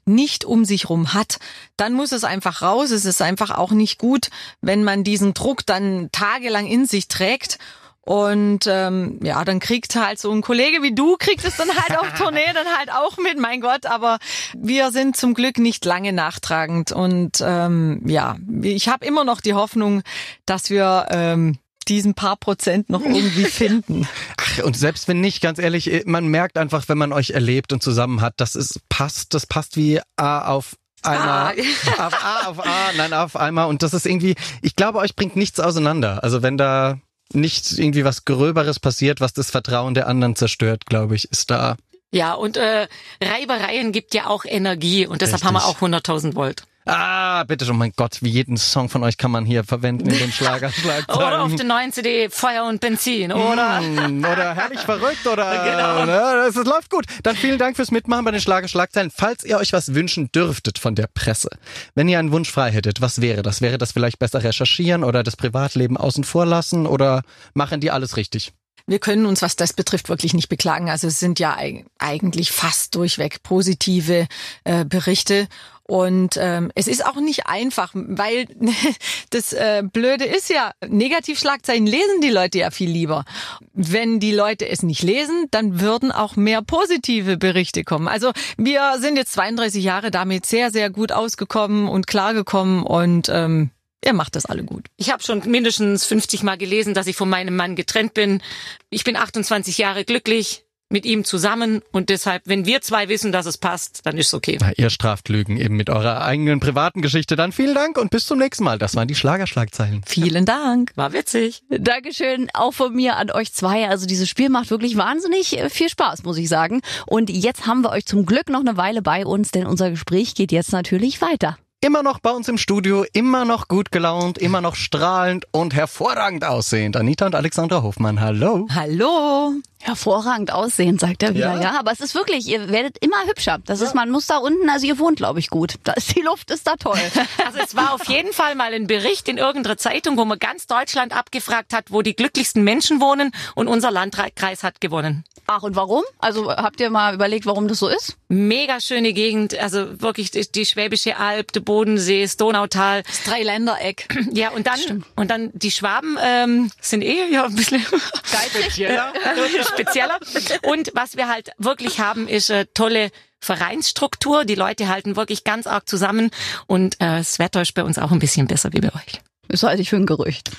nicht um sich rum hat. Dann muss es einfach raus. Es ist einfach auch nicht gut, wenn man diesen Druck dann tagelang in sich trägt. Und ähm, ja, dann kriegt halt so ein Kollege wie du, kriegt es dann halt auf [LAUGHS] Tournee dann halt auch mit, mein Gott. Aber wir sind zum Glück nicht lange nachtragend. Und ähm, ja, ich habe immer noch die Hoffnung, dass wir ähm, diesen paar Prozent noch irgendwie [LAUGHS] finden. Ach, und selbst wenn nicht, ganz ehrlich, äh, man merkt einfach, wenn man euch erlebt und zusammen hat, das ist passt, das passt wie A auf einer, Ah. auf A auf A, nein, auf einmal. Und das ist irgendwie, ich glaube, euch bringt nichts auseinander. Also wenn da nicht irgendwie was Gröberes passiert, was das Vertrauen der anderen zerstört, glaube ich, ist da. Ja, und äh, Reibereien gibt ja auch Energie und deshalb Richtig. haben wir auch 100.000 Volt. Ah, bitte schon, mein Gott, wie jeden Song von euch kann man hier verwenden in den [LAUGHS] Schlager. Oder auf der neuen CD Feuer und Benzin, oder? Mm, oder herrlich verrückt oder [LAUGHS] Genau. ne, das, das läuft gut. Dann vielen Dank fürs Mitmachen bei den Schlagerschlagzeilen. Falls ihr euch was wünschen dürftet von der Presse, wenn ihr einen Wunsch frei hättet, was wäre das? Wäre das vielleicht besser recherchieren oder das Privatleben außen vor lassen oder machen die alles richtig? Wir können uns, was das betrifft, wirklich nicht beklagen. Also es sind ja eig- eigentlich fast durchweg positive äh, Berichte. Und ähm, es ist auch nicht einfach, weil [LAUGHS] das äh, Blöde ist ja, Negativschlagzeilen lesen die Leute ja viel lieber. Wenn die Leute es nicht lesen, dann würden auch mehr positive Berichte kommen. Also wir sind jetzt 32 Jahre damit sehr, sehr gut ausgekommen und klargekommen und ähm, ihr macht das alle gut. Ich habe schon mindestens 50 Mal gelesen, dass ich von meinem Mann getrennt bin. Ich bin 28 Jahre glücklich mit ihm zusammen und deshalb, wenn wir zwei wissen, dass es passt, dann ist es okay. Na, ihr straft Lügen eben mit eurer eigenen privaten Geschichte. Dann vielen Dank und bis zum nächsten Mal. Das waren die Schlagerschlagzeilen. Vielen Dank. War witzig. Dankeschön auch von mir an euch zwei. Also dieses Spiel macht wirklich wahnsinnig äh, viel Spaß, muss ich sagen. Und jetzt haben wir euch zum Glück noch eine Weile bei uns, denn unser Gespräch geht jetzt natürlich weiter. Immer noch bei uns im Studio, immer noch gut gelaunt, immer noch strahlend und hervorragend aussehend. Anita und Alexandra Hofmann, hallo. Hallo. Hervorragend aussehen, sagt er wieder. Ja? Ja, aber es ist wirklich, ihr werdet immer hübscher. Das ist, man muss da unten, also ihr wohnt, glaube ich, gut. Da ist die Luft, ist da toll. [LAUGHS] Also es war auf jeden Fall mal ein Bericht in irgendeiner Zeitung, wo man ganz Deutschland abgefragt hat, wo die glücklichsten Menschen wohnen und unser Landkreis hat gewonnen. Ach, und warum? Also habt ihr mal überlegt, warum das so ist? Mega schöne Gegend, also wirklich die, die Schwäbische Alb, der Bodensee, das Donautal. Das Dreiländereck. [CLEARS THROAT] Ja, und dann und dann die Schwaben ähm, sind eh ja ein bisschen Spezieller? [LAUGHS] [LAUGHS] spezieller. Und was wir halt wirklich haben, ist eine tolle Vereinsstruktur. Die Leute halten wirklich ganz arg zusammen und äh, das Wetter ist bei uns auch ein bisschen besser wie bei euch. Das halte ich für ein Gerücht.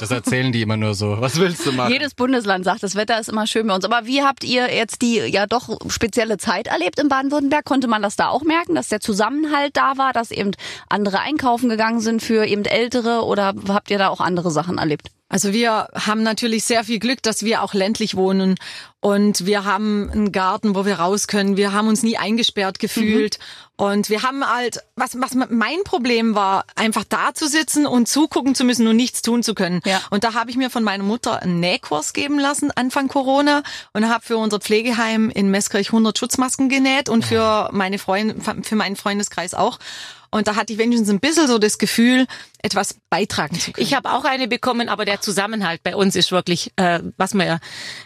Das erzählen die immer nur so. Was willst du machen? Jedes Bundesland sagt, das Wetter ist immer schön bei uns. Aber wie habt ihr jetzt die ja doch spezielle Zeit erlebt in Baden-Württemberg? Konnte man das da auch merken, dass der Zusammenhalt da war, dass eben andere einkaufen gegangen sind für eben Ältere oder habt ihr da auch andere Sachen erlebt? Also wir haben natürlich sehr viel Glück, dass wir auch ländlich wohnen und wir haben einen Garten, wo wir raus können. Wir haben uns nie eingesperrt gefühlt und wir haben halt, was, was mein Problem war, einfach da zu sitzen und zugucken zu müssen und nichts tun zu können. Ja. Und da habe ich mir von meiner Mutter einen Nähkurs geben lassen Anfang Corona und habe für unser Pflegeheim in Meßkirch 100 Schutzmasken genäht und für meine Freunde, für meinen Freundeskreis auch. Und da hatte ich wenigstens ein bisschen so das Gefühl, etwas beitragen zu können. Ich habe auch eine bekommen, aber der Zusammenhalt bei uns ist wirklich, äh, was man ja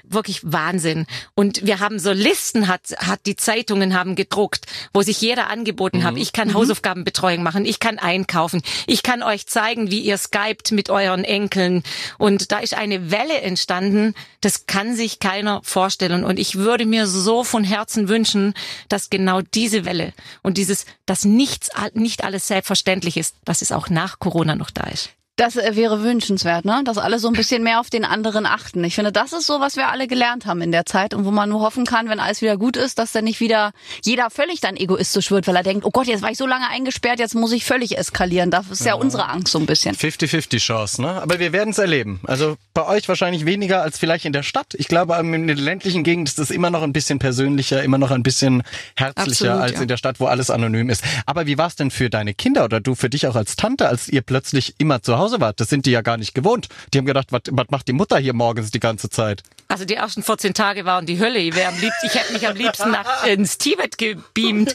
wirklich Wahnsinn. Und wir haben so Listen, hat, hat die Zeitungen haben gedruckt, wo sich jeder angeboten hat. Ich kann Hausaufgabenbetreuung machen, ich kann einkaufen, ich kann euch zeigen, wie ihr skypt mit euren Enkeln. Und da ist eine Welle entstanden, das kann sich keiner vorstellen. Und ich würde mir so von Herzen wünschen, dass genau diese Welle und dieses, dass nichts, nicht alles selbstverständlich ist, dass es auch nach Corona noch da ist. Das äh, wäre wünschenswert, ne? Dass alle so ein bisschen mehr auf den anderen achten. Ich finde, das ist so, was wir alle gelernt haben in der Zeit und wo man nur hoffen kann, wenn alles wieder gut ist, dass dann nicht wieder jeder völlig dann egoistisch wird, weil er denkt, oh Gott, jetzt war ich so lange eingesperrt, jetzt muss ich völlig eskalieren. Das ist ja, unsere Angst so ein bisschen. 50-50 Chance, ne? Aber wir werden es erleben. Also bei euch wahrscheinlich weniger als vielleicht in der Stadt. Ich glaube, in der ländlichen Gegend ist das immer noch ein bisschen persönlicher, immer noch ein bisschen herzlicher Absolut, als ja. in der Stadt, wo alles anonym ist. Aber wie war es denn für deine Kinder oder du für dich auch als Tante, als ihr plötzlich immer zu Hause wart? Das sind die ja gar nicht gewohnt. Die haben gedacht, was was macht die Mutter hier morgens die ganze Zeit? Also die ersten 14 Tage waren die Hölle. Ich, wär am liebsten, ich hätte mich am liebsten nach, ins Tibet gebeamt.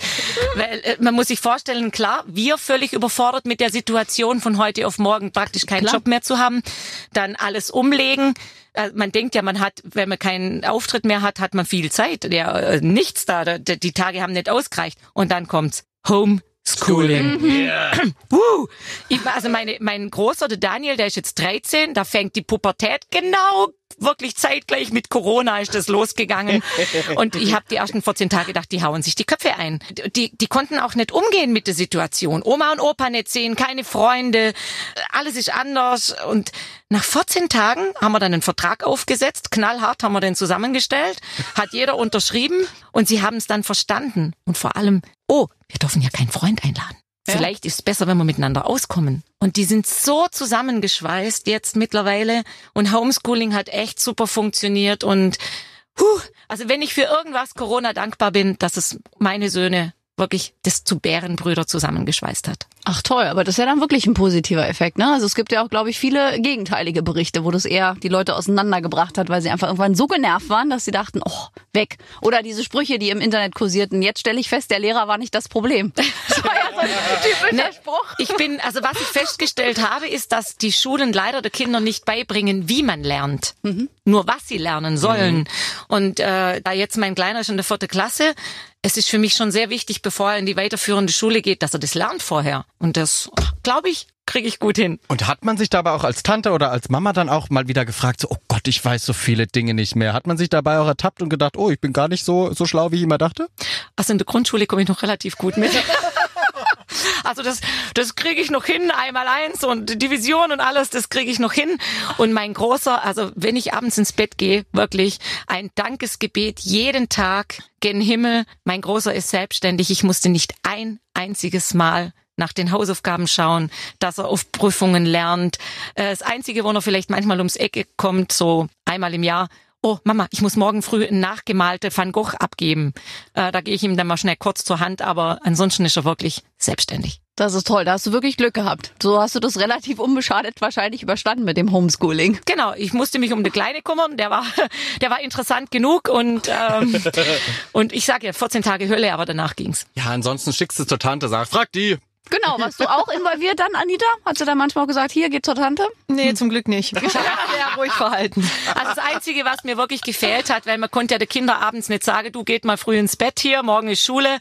Weil äh, man muss sich vorstellen, klar, wir völlig überfordert mit der Situation von heute auf morgen praktisch keinen Klar. Job mehr zu haben, dann alles umlegen. Äh, Man denkt ja, man hat, wenn man keinen Auftritt mehr hat, hat man viel Zeit. Ja, äh, nichts da. Die Tage haben nicht ausgereicht. Und dann kommt's. Homeschooling. Uh, [CLEARS THROAT] ich, also meine, mein Großer, der Daniel, der ist jetzt 13, da fängt die Pubertät genau wirklich zeitgleich mit Corona ist das losgegangen. [LAUGHS] Und ich habe die ersten 14 Tage gedacht, die hauen sich die Köpfe ein. Die, die konnten auch nicht umgehen mit der Situation. Oma und Opa nicht sehen, keine Freunde, alles ist anders. Und nach 14 Tagen haben wir dann einen Vertrag aufgesetzt, knallhart haben wir den zusammengestellt, hat jeder unterschrieben und sie haben es dann verstanden. Und vor allem, oh, wir dürfen ja keinen Freund einladen. Vielleicht ist es besser, wenn wir miteinander auskommen. Und die sind so zusammengeschweißt jetzt mittlerweile. Und Homeschooling hat echt super funktioniert. Und huh, also wenn ich für irgendwas Corona dankbar bin, dass es meine Söhne wirklich das zu Bärenbrüder zusammengeschweißt hat. Ach toll, aber das ist ja dann wirklich ein positiver Effekt, ne? Also es gibt ja auch, glaube ich, viele gegenteilige Berichte, wo das eher die Leute auseinandergebracht hat, weil sie einfach irgendwann so genervt waren, dass sie dachten, oh, weg. Oder diese Sprüche, die im Internet kursierten, jetzt stelle ich fest, der Lehrer war nicht das Problem. [LAUGHS] Das war ja so ein [LAUGHS] typischer Spruch. Ich bin, also was ich festgestellt habe, ist, dass die Schulen leider der Kinder nicht beibringen, wie man lernt. Nur was sie lernen sollen. Und äh, da jetzt mein Kleiner ist in der vierten Klasse, es ist für mich schon sehr wichtig, bevor er in die weiterführende Schule geht, dass er das lernt vorher. Und das, glaube ich, kriege ich gut hin. Und hat man sich dabei auch als Tante oder als Mama dann auch mal wieder gefragt, so, oh Gott, ich weiß so viele Dinge nicht mehr. Hat man sich dabei auch ertappt und gedacht, oh, ich bin gar nicht so, so schlau, wie ich immer dachte? Also in der Grundschule komme ich noch relativ gut mit. [LAUGHS] Also das, das kriege ich noch hin, einmal eins und Division und alles, das kriege ich noch hin. Und mein großer, also wenn ich abends ins Bett gehe, wirklich ein Dankesgebet jeden Tag gen Himmel. Mein großer ist selbstständig. Ich musste nicht ein einziges Mal nach den Hausaufgaben schauen, dass er auf Prüfungen lernt. Äh, Das Einzige, wo er vielleicht manchmal ums Ecke kommt, so einmal im Jahr, Oh, Mama, ich muss morgen früh ein nachgemalte Van Gogh abgeben. Äh, da gehe ich ihm dann mal schnell kurz zur Hand, aber ansonsten ist er wirklich selbstständig. Das ist toll, da hast du wirklich Glück gehabt. So hast du das relativ unbeschadet wahrscheinlich überstanden mit dem Homeschooling. Genau, ich musste mich um den Kleine kümmern, der war, [LAUGHS] der war interessant genug und, ähm, [LAUGHS] und ich sage ja, 14 Tage Hölle, aber danach ging's. Ja, ansonsten schickst du zur Tante, sag, frag die. Genau, warst du auch involviert dann, Anita? Hat sie da manchmal gesagt, hier, geht zur Tante? Nee, zum Glück nicht. [LAUGHS] Ich habe sehr ruhig verhalten. Also das Einzige, was mir wirklich gefehlt hat, weil man konnte ja den Kindern abends nicht sagen, du geht mal früh ins Bett hier, morgen ist Schule.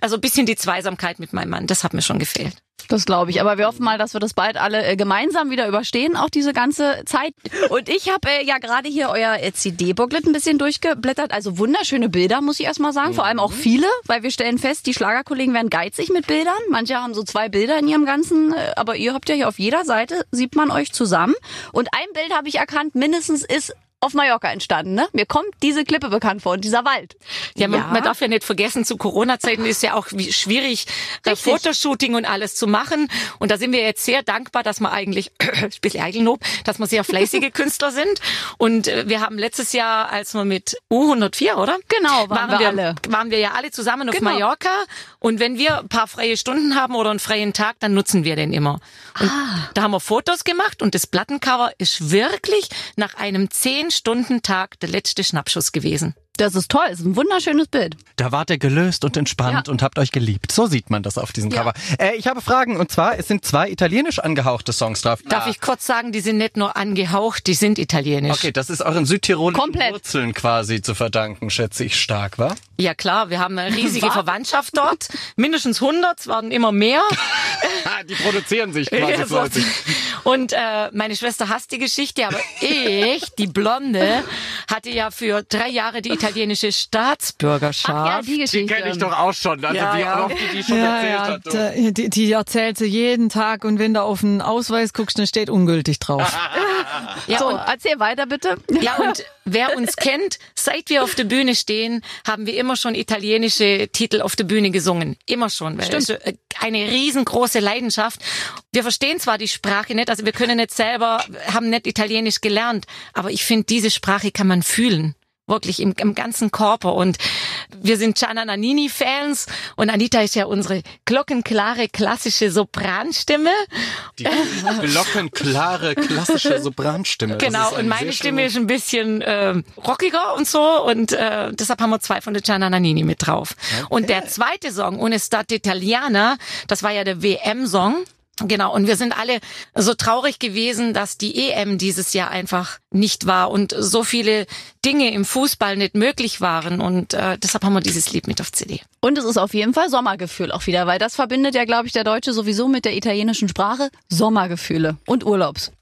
Also ein bisschen die Zweisamkeit mit meinem Mann, das hat mir schon gefehlt. Das glaube ich. Aber wir hoffen mal, dass wir das bald alle äh, gemeinsam wieder überstehen, auch diese ganze Zeit. Und ich habe äh, ja gerade hier euer äh, CD-Booklet ein bisschen durchgeblättert. Also wunderschöne Bilder, muss ich erst mal sagen. Vor allem auch viele, weil wir stellen fest, die Schlagerkollegen werden geizig mit Bildern. Manche haben so zwei Bilder in ihrem ganzen, äh, aber ihr habt ja hier auf jeder Seite, sieht man euch zusammen. Und ein Bild habe ich erkannt, mindestens ist auf Mallorca entstanden, ne? Mir kommt diese Klippe bekannt vor und dieser Wald. Ja, man, man darf ja nicht vergessen, zu Corona-Zeiten ist ja auch wie- schwierig, äh, Richtig. Fotoshooting und alles zu machen. Und da sind wir jetzt sehr dankbar, dass wir eigentlich, [CLEARS THROAT] ein bisschen Eigenlob, dass wir sehr fleißige [LAUGHS] Künstler sind. Und äh, wir haben letztes Jahr, als wir mit U104, oder? Genau, waren wir alle. Waren wir ja alle zusammen auf Genau. Mallorca. Und wenn wir ein paar freie Stunden haben oder einen freien Tag, dann nutzen wir den immer. Und Ah. da haben wir Fotos gemacht und das Plattencover ist wirklich nach einem 10-Stunden-Tag der letzte Schnappschuss gewesen. Das ist toll, ist ein wunderschönes Bild. Da wart ihr gelöst und entspannt Ja. und habt euch geliebt. So sieht man das auf diesem Ja. Cover. Äh, ich habe Fragen und zwar, es sind zwei italienisch angehauchte Songs drauf. Darf ich kurz sagen, die sind nicht nur angehaucht, die sind italienisch. Okay, das ist euren südtirolischen Komplett. Wurzeln quasi zu verdanken, schätze ich stark, wa? Ja klar, wir haben eine riesige Verwandtschaft dort. Mindestens 100, es werden immer mehr. [LAUGHS] Die produzieren sich Ja, so. Und äh, meine Schwester hasst die Geschichte, aber ich, die Blonde, hatte ja für drei Jahre die italienische Staatsbürgerschaft. Ach ja, die Die Geschichte. kenne ich doch auch schon. Also Ja, wie ja. oft die die schon Ja, erzählt ja, hat. die, die erzählt sie jeden Tag und wenn du auf den Ausweis guckst, dann steht ungültig drauf. [LAUGHS] Ja, so, und erzähl weiter bitte. Ja, und wer uns kennt, seit wir auf der Bühne stehen, haben wir immer schon italienische Titel auf der Bühne gesungen. Immer schon. Weil Stimmt. ist eine riesengroße Leidenschaft. Wir verstehen zwar die Sprache nicht, also wir können nicht selber, haben nicht Italienisch gelernt, aber ich finde, diese Sprache kann man fühlen. Wirklich im, im ganzen Körper. Und wir sind Gianna Nannini-Fans und Anita ist ja unsere glockenklare, klassische Sopranstimme. Die glockenklare, klassische Sopranstimme. Genau, und meine Stimme ist ein bisschen ähm, rockiger und so und äh, deshalb haben wir zwei von der Gianna Nannini mit drauf. Und der zweite Song, Unestate Italiana, das war ja der WM-Song. Genau, und wir sind alle so traurig gewesen, dass die EM dieses Jahr einfach nicht war und so viele Dinge im Fußball nicht möglich waren. Und äh, deshalb haben wir dieses Lied mit auf CD. Und es ist auf jeden Fall Sommergefühl auch wieder, weil das verbindet ja, glaube ich, der Deutsche sowieso mit der italienischen Sprache Sommergefühle und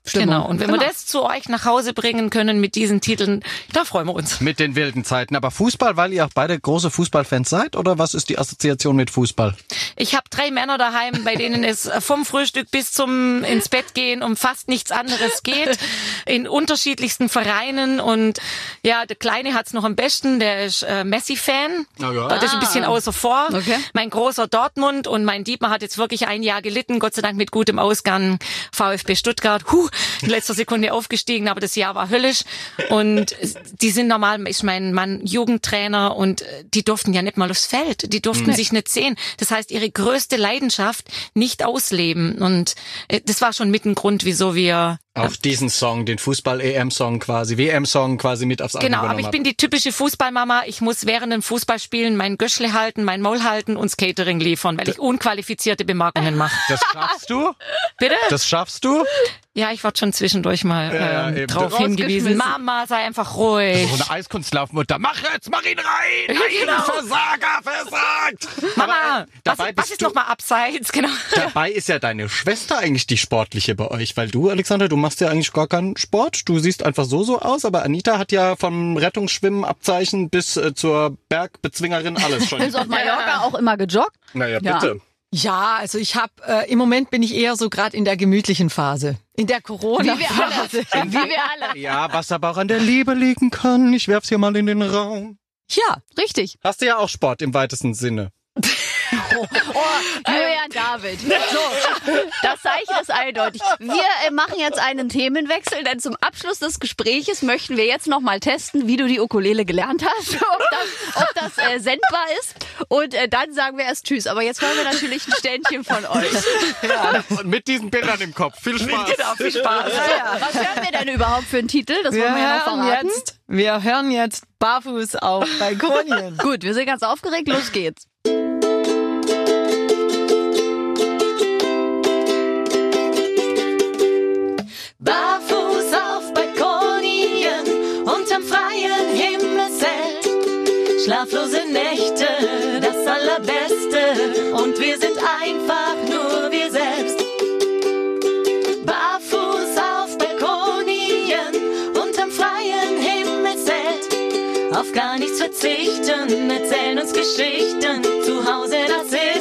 Urlaubsstimmung. Genau. Und wenn wir das zu euch nach Hause bringen können mit diesen Titeln, da freuen wir uns. Mit den wilden Zeiten. Aber Fußball, weil ihr auch beide große Fußballfans seid? Oder was ist die Assoziation mit Fußball? Ich habe drei Männer daheim, bei denen es [LAUGHS] vom Frühstück bis zum ins Bett gehen um fast nichts anderes geht, in unterschiedlichsten Vereinen und ja, der Kleine hat's noch am besten, der ist äh, Messi-Fan, Na ja. das ist ein bisschen außer vor. Okay. Mein großer Dortmund und mein Dietmar hat jetzt wirklich ein Jahr gelitten, Gott sei Dank mit gutem Ausgang. VfB Stuttgart, huh, in letzter Sekunde aufgestiegen, aber das Jahr war höllisch. Und die sind normal, ist mein Mann Jugendtrainer und äh, die durften ja nicht mal aufs Feld, die durften sich nicht sehen. Das heißt, ihre größte Leidenschaft nicht ausleben. Und äh, das war schon mit ein Grund, wieso wir Auf diesen Song, den Fußball-EM-Song quasi, WM-Song quasi mit aufs Album Genau, aber ich habt. bin die typische Fußballmama. Ich muss während dem Fußballspielen mein Göschle halten, mein Maul halten und das Catering liefern, weil ich unqualifizierte Bemerkungen mache. Das schaffst du? [LAUGHS] Bitte? Das schaffst du? Ja, ich wurde schon zwischendurch mal Ja, ähm, drauf hingewiesen. Mama, sei einfach ruhig. So eine Eiskunstlaufmutter. Mach jetzt, mach ihn rein! Nein, genau. Versager, versagt! Mama, Aber, äh, was, was ist du, noch mal abseits? [LAUGHS] Genau. Dabei ist ja deine Schwester eigentlich die Sportliche bei euch, weil du, Alexander, du machst ja eigentlich gar keinen Sport. Du siehst einfach so so aus, aber Anita hat ja vom Rettungsschwimmen Abzeichen bis äh, zur Bergbezwingerin alles schon. Ist [LAUGHS] auf Mallorca auch immer gejoggt? naja, Ja. bitte. Ja, also ich habe äh, im Moment bin ich eher so gerade in der gemütlichen Phase, in der Wie Corona wir Phase. alle. [LAUGHS] Wie wir alle. Ja, was aber auch an der Liebe liegen kann. Ich werf's hier mal in den Raum. Ja, Richtig. Hast du ja auch Sport im weitesten Sinne. [LAUGHS] Julian David. [LAUGHS] So, das Zeichen ist eindeutig. Wir äh, machen jetzt einen Themenwechsel, denn zum Abschluss des Gespräches möchten wir jetzt nochmal testen, wie du die Ukulele gelernt hast, [LAUGHS] ob das, ob das äh, sendbar ist. Und äh, dann sagen wir erst Tschüss. Aber jetzt wollen wir natürlich ein Ständchen von euch. Und mit diesen Bildern im Kopf. Viel Spaß. Genau, viel Spaß. Was hören wir denn überhaupt für einen Titel? Das wollen wir ja noch hören verraten. jetzt, wir hören jetzt barfuß auf Balkonien. Gut, wir sind ganz aufgeregt. Los geht's. Schlaflose Nächte, das Allerbeste. Und wir sind einfach nur wir selbst. Barfuß auf Balkonien unterm freien Himmelszelt. Auf gar nichts verzichten, erzählen uns Geschichten. Zu Hause, das ist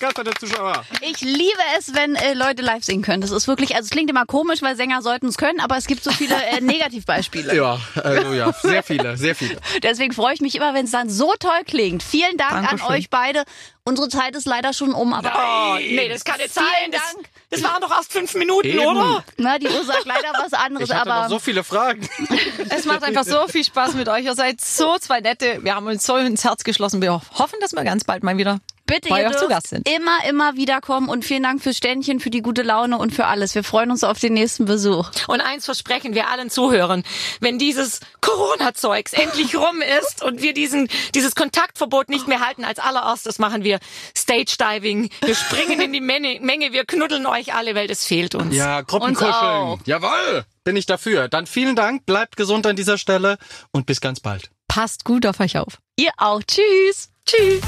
begeisterte Zuschauer. Ich liebe es, wenn äh, Leute live singen können. Das ist wirklich, also es klingt immer komisch, weil Sänger sollten es können, aber es gibt so viele äh, Negativbeispiele. [LAUGHS] Ja, also ja, sehr viele, sehr viele. [LAUGHS] Deswegen freue ich mich immer, wenn es dann so toll klingt. Vielen Dank Dankeschön. an euch beide. Unsere Zeit ist leider schon um, aber Oh, nee, das kann nicht sein. Vielen Das, Dank. das waren doch erst fünf Minuten, Eben. oder? na, die Uhr sagt leider was anderes, Ich hatte aber noch so viele Fragen. [LAUGHS] Es macht einfach so viel Spaß mit euch. Ihr seid so zwei nette. Wir wir haben uns so ins Herz geschlossen. Wir hoffen, dass wir ganz bald mal wieder Bitte, bei ihr euch zu Gast sind. immer, immer wiederkommen und vielen Dank fürs Ständchen, für die gute Laune und für alles. Wir freuen uns auf den nächsten Besuch. Und eins versprechen wir allen Zuhörern, wenn dieses Corona-Zeugs endlich rum ist und wir diesen, dieses Kontaktverbot nicht mehr halten, als allererstes machen wir Stage-Diving, wir springen in die Menge, Menge, wir knuddeln euch alle, weil das fehlt uns. Ja, Gruppenkuscheln. Jawohl, bin ich dafür. Dann vielen Dank, bleibt gesund an dieser Stelle und bis ganz bald. Passt gut auf euch auf. Ihr auch. Tschüss. Tschüss.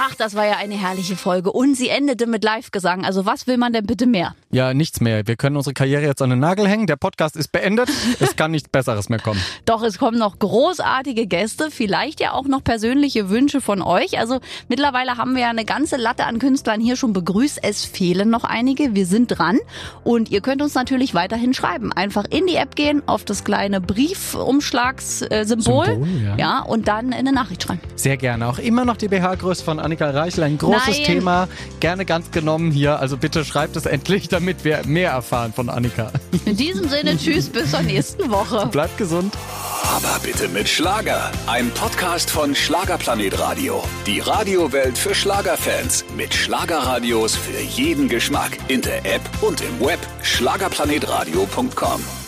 Ach, das war ja eine herrliche Folge. Und sie endete mit Live-Gesang. Also was will man denn bitte mehr? Ja, nichts mehr. Wir können unsere Karriere jetzt an den Nagel hängen. Der Podcast ist beendet. Es kann nichts Besseres mehr kommen. [LAUGHS] Doch es kommen noch großartige Gäste, vielleicht ja auch noch persönliche Wünsche von euch. Also mittlerweile haben wir ja eine ganze Latte an Künstlern hier schon begrüßt. Es fehlen noch einige. Wir sind dran. Und ihr könnt uns natürlich weiterhin schreiben. Einfach in die App gehen, auf das kleine Briefumschlagssymbol. Symbol, ja. ja, und dann eine Nachricht schreiben. Sehr gerne. Auch immer noch die BH-Größe von Annika Reichel. Ein großes Nein. Thema. Gerne ganz genommen hier. Also bitte schreibt es endlich, damit wir mehr erfahren von Annika. In diesem Sinne, tschüss, bis zur nächsten Woche. Bleibt gesund. Aber bitte mit Schlager. Ein Podcast von Schlagerplanet Radio. Die Radiowelt für Schlagerfans. Mit Schlagerradios für jeden Geschmack. In der App und im Web. Schlagerplanetradio.com.